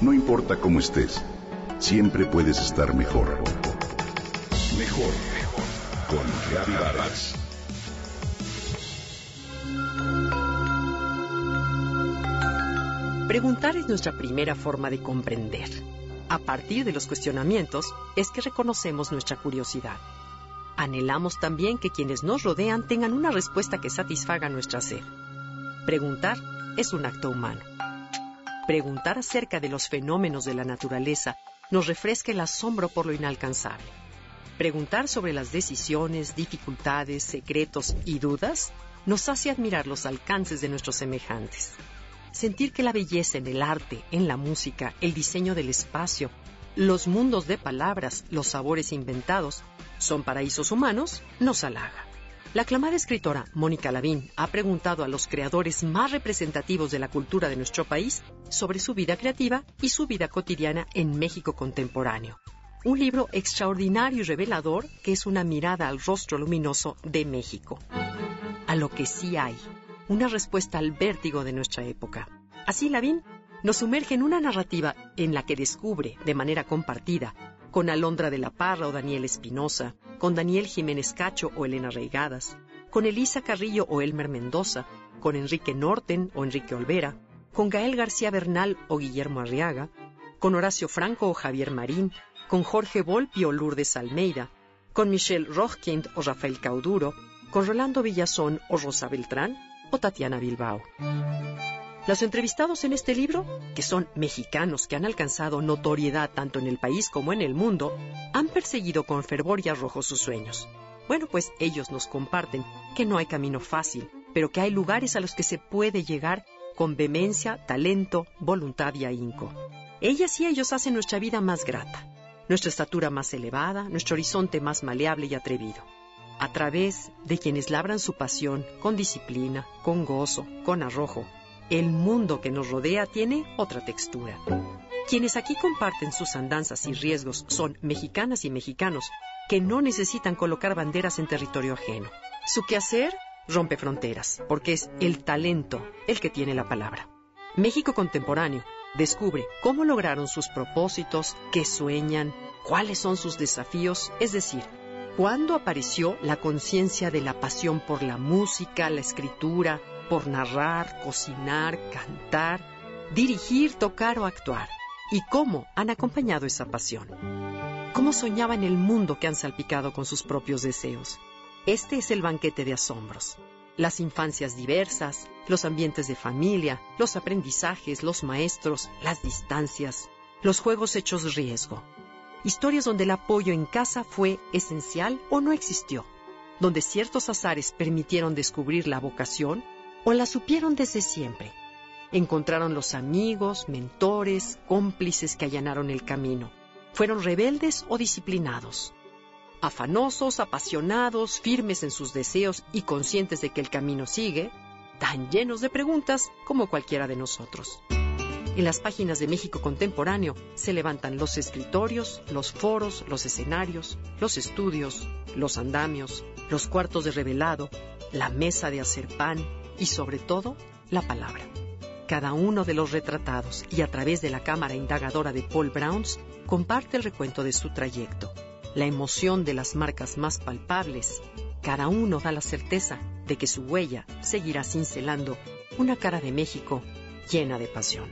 No importa cómo estés, siempre puedes estar mejor. Mejor, mejor. Con Vargas. Preguntar es nuestra primera forma de comprender. A partir de los cuestionamientos es que reconocemos nuestra curiosidad. Anhelamos también que quienes nos rodean tengan una respuesta que satisfaga nuestra sed. Preguntar es un acto humano. Preguntar acerca de los fenómenos de la naturaleza nos refresca el asombro por lo inalcanzable. Preguntar sobre las decisiones, dificultades, secretos y dudas nos hace admirar los alcances de nuestros semejantes. Sentir que la belleza en el arte, en la música, el diseño del espacio, los mundos de palabras, los sabores inventados, son paraísos humanos, nos halaga. La aclamada escritora Mónica Lavín ha preguntado a los creadores más representativos de la cultura de nuestro país sobre su vida creativa y su vida cotidiana en México contemporáneo. Un libro extraordinario y revelador que es una mirada al rostro luminoso de México. A lo que sí hay, una respuesta al vértigo de nuestra época. Así Lavín nos sumerge en una narrativa en la que descubre, de manera compartida, con Alondra de la Parra o Daniel Espinosa, con Daniel Jiménez Cacho o Elena Reigadas, con Elisa Carrillo o Elmer Mendoza, con Enrique Norten o Enrique Olvera, con Gael García Bernal o Guillermo Arriaga, con Horacio Franco o Javier Marín, con Jorge Volpi o Lourdes Almeida, con Michelle Rochkind o Rafael Cauduro, con Rolando Villazón o Rosa Beltrán o Tatiana Bilbao. Los entrevistados en este libro, que son mexicanos que han alcanzado notoriedad tanto en el país como en el mundo, han perseguido con fervor y arrojo sus sueños. Bueno, pues ellos nos comparten que no hay camino fácil, pero que hay lugares a los que se puede llegar con vehemencia, talento, voluntad y ahínco. Ellas y ellos hacen nuestra vida más grata, nuestra estatura más elevada, nuestro horizonte más maleable y atrevido. A través de quienes labran su pasión con disciplina, con gozo, con arrojo, el mundo que nos rodea tiene otra textura. Quienes aquí comparten sus andanzas y riesgos son mexicanas y mexicanos que no necesitan colocar banderas en territorio ajeno. Su quehacer rompe fronteras, porque es el talento el que tiene la palabra. México contemporáneo descubre cómo lograron sus propósitos, qué sueñan, cuáles son sus desafíos, es decir, cuándo apareció la conciencia de la pasión por la música, la escritura, por narrar, cocinar, cantar, dirigir, tocar o actuar. ¿Y cómo han acompañado esa pasión? ¿Cómo soñaban el mundo que han salpicado con sus propios deseos? Este es el banquete de asombros. Las infancias diversas, los ambientes de familia, los aprendizajes, los maestros, las distancias, los juegos hechos riesgo. Historias donde el apoyo en casa fue esencial o no existió, donde ciertos azares permitieron descubrir la vocación o la supieron desde siempre. Encontraron los amigos, mentores, cómplices que allanaron el camino. Fueron rebeldes o disciplinados. Afanosos, apasionados, firmes en sus deseos y conscientes de que el camino sigue, tan llenos de preguntas como cualquiera de nosotros. En las páginas de México Contemporáneo se levantan los escritorios, los foros, los escenarios, los estudios, los andamios, los cuartos de revelado, la mesa de hacer pan, y sobre todo la palabra. Cada uno de los retratados y a través de la cámara indagadora de Paul Browns comparte el recuento de su trayecto, la emoción de las marcas más palpables. Cada uno da la certeza de que su huella seguirá cincelando una cara de México llena de pasión.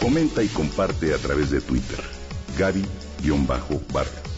Comenta y comparte a través de Twitter. Gaby-Vargas.